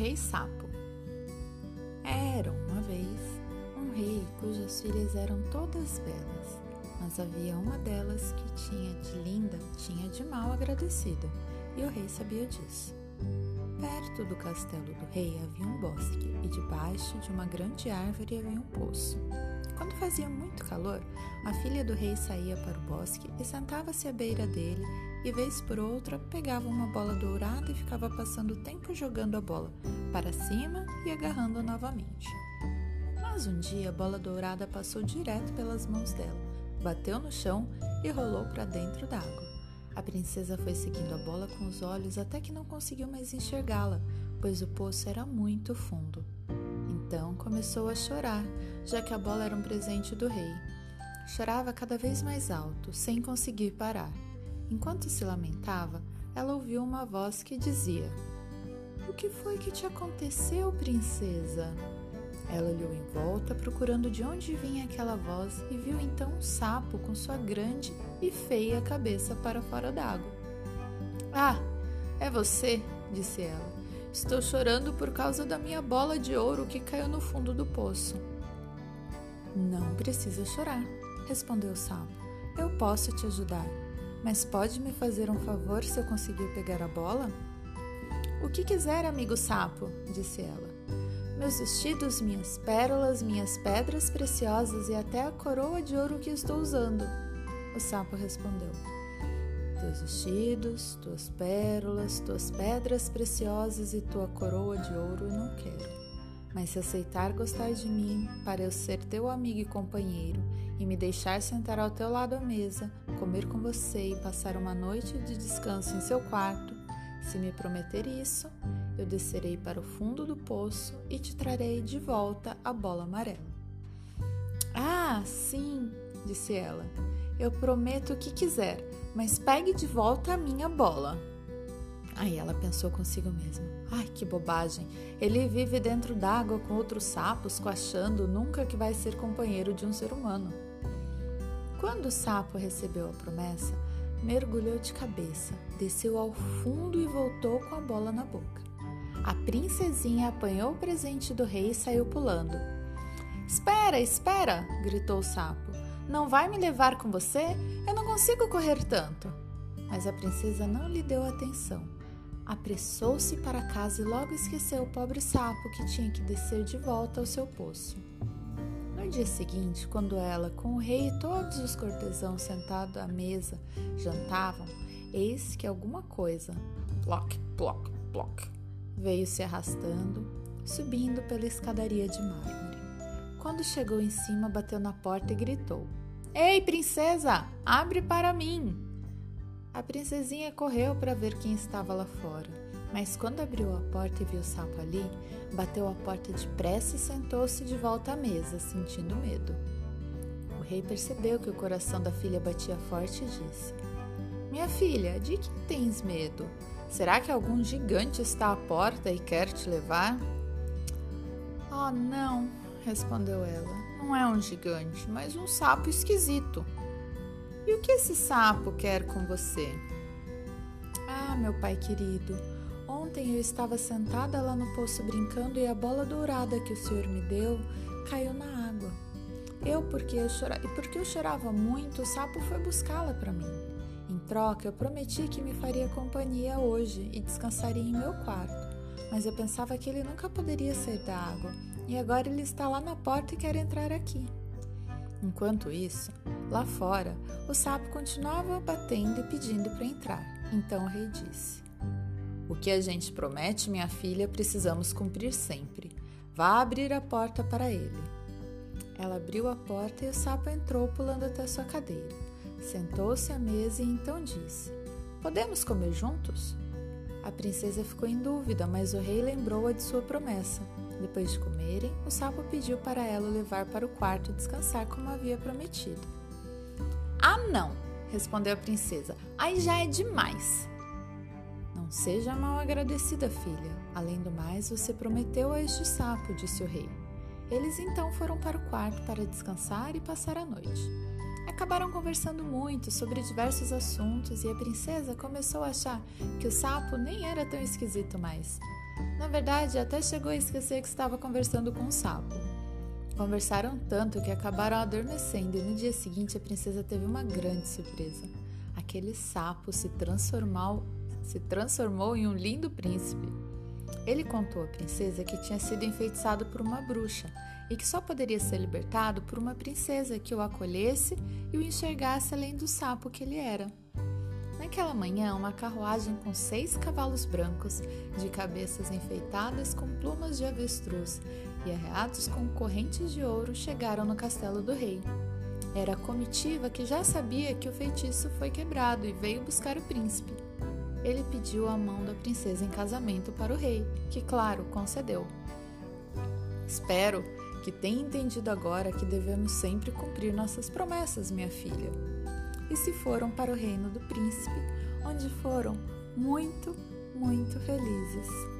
Rei Sapo. Era uma vez um rei cujas filhas eram todas belas, mas havia uma delas que tinha de linda, tinha de mal agradecida, e o rei sabia disso. Perto do castelo do rei havia um bosque, e debaixo de uma grande árvore havia um poço. Quando fazia muito calor, a filha do rei saía para o bosque e sentava-se à beira dele e, vez por outra, pegava uma bola dourada e ficava passando o tempo jogando a bola para cima e agarrando novamente. Mas um dia a bola dourada passou direto pelas mãos dela, bateu no chão e rolou para dentro d'água. A princesa foi seguindo a bola com os olhos até que não conseguiu mais enxergá-la, pois o poço era muito fundo. Então começou a chorar, já que a bola era um presente do rei. Chorava cada vez mais alto, sem conseguir parar. Enquanto se lamentava, ela ouviu uma voz que dizia: O que foi que te aconteceu, princesa? Ela olhou em volta, procurando de onde vinha aquela voz, e viu então um sapo com sua grande e feia cabeça para fora d'água. Ah, é você, disse ela. Estou chorando por causa da minha bola de ouro que caiu no fundo do poço. Não precisa chorar, respondeu o sapo. Eu posso te ajudar, mas pode me fazer um favor se eu conseguir pegar a bola? O que quiser, amigo sapo, disse ela. Meus vestidos, minhas pérolas, minhas pedras preciosas e até a coroa de ouro que estou usando. O sapo respondeu teus vestidos, tuas pérolas, tuas pedras preciosas e tua coroa de ouro eu não quero. Mas se aceitar gostar de mim, para eu ser teu amigo e companheiro, e me deixar sentar ao teu lado à mesa, comer com você e passar uma noite de descanso em seu quarto, se me prometer isso, eu descerei para o fundo do poço e te trarei de volta a bola amarela. Ah, sim, disse ela. Eu prometo o que quiser, mas pegue de volta a minha bola. Aí ela pensou consigo mesma: ai que bobagem! Ele vive dentro d'água com outros sapos, coachando nunca que vai ser companheiro de um ser humano. Quando o sapo recebeu a promessa, mergulhou de cabeça, desceu ao fundo e voltou com a bola na boca. A princesinha apanhou o presente do rei e saiu pulando. Espera, espera! gritou o sapo. Não vai me levar com você? Eu não consigo correr tanto. Mas a princesa não lhe deu atenção. Apressou-se para casa e logo esqueceu o pobre sapo que tinha que descer de volta ao seu poço. No dia seguinte, quando ela, com o rei e todos os cortesãos sentados à mesa, jantavam, eis que alguma coisa, ploc, ploc, ploc, veio se arrastando, subindo pela escadaria de mármore. Quando chegou em cima, bateu na porta e gritou: Ei, princesa, abre para mim! A princesinha correu para ver quem estava lá fora, mas quando abriu a porta e viu o sapo ali, bateu a porta depressa e sentou-se de volta à mesa, sentindo medo. O rei percebeu que o coração da filha batia forte e disse: Minha filha, de que tens medo? Será que algum gigante está à porta e quer te levar? Oh, não, respondeu ela não é um gigante, mas um sapo esquisito. E o que esse sapo quer com você? Ah, meu pai querido, ontem eu estava sentada lá no poço brincando e a bola dourada que o senhor me deu caiu na água. Eu, porque eu chorava, e porque eu chorava muito, o sapo foi buscá-la para mim. Em troca, eu prometi que me faria companhia hoje e descansaria em meu quarto. Mas eu pensava que ele nunca poderia sair da água e agora ele está lá na porta e quer entrar aqui. Enquanto isso, lá fora, o sapo continuava batendo e pedindo para entrar. Então o rei disse: O que a gente promete, minha filha, precisamos cumprir sempre. Vá abrir a porta para ele. Ela abriu a porta e o sapo entrou pulando até sua cadeira. Sentou-se à mesa e então disse: Podemos comer juntos? A princesa ficou em dúvida, mas o rei lembrou-a de sua promessa. Depois de comerem, o sapo pediu para ela o levar para o quarto descansar como havia prometido. Ah, não! respondeu a princesa. Aí já é demais. Não seja mal agradecida, filha. Além do mais, você prometeu a este sapo, disse o rei. Eles então foram para o quarto para descansar e passar a noite. Acabaram conversando muito sobre diversos assuntos e a princesa começou a achar que o sapo nem era tão esquisito mais. Na verdade, até chegou a esquecer que estava conversando com o sapo. Conversaram tanto que acabaram adormecendo e no dia seguinte a princesa teve uma grande surpresa. Aquele sapo se transformou, se transformou em um lindo príncipe. Ele contou à princesa que tinha sido enfeitiçado por uma bruxa e que só poderia ser libertado por uma princesa que o acolhesse e o enxergasse além do sapo que ele era. Naquela manhã, uma carruagem com seis cavalos brancos, de cabeças enfeitadas com plumas de avestruz e arreados com correntes de ouro, chegaram no castelo do rei. Era a comitiva que já sabia que o feitiço foi quebrado e veio buscar o príncipe. Ele pediu a mão da princesa em casamento para o rei, que, claro, concedeu. Espero que tenha entendido agora que devemos sempre cumprir nossas promessas, minha filha. E se foram para o reino do príncipe, onde foram muito, muito felizes.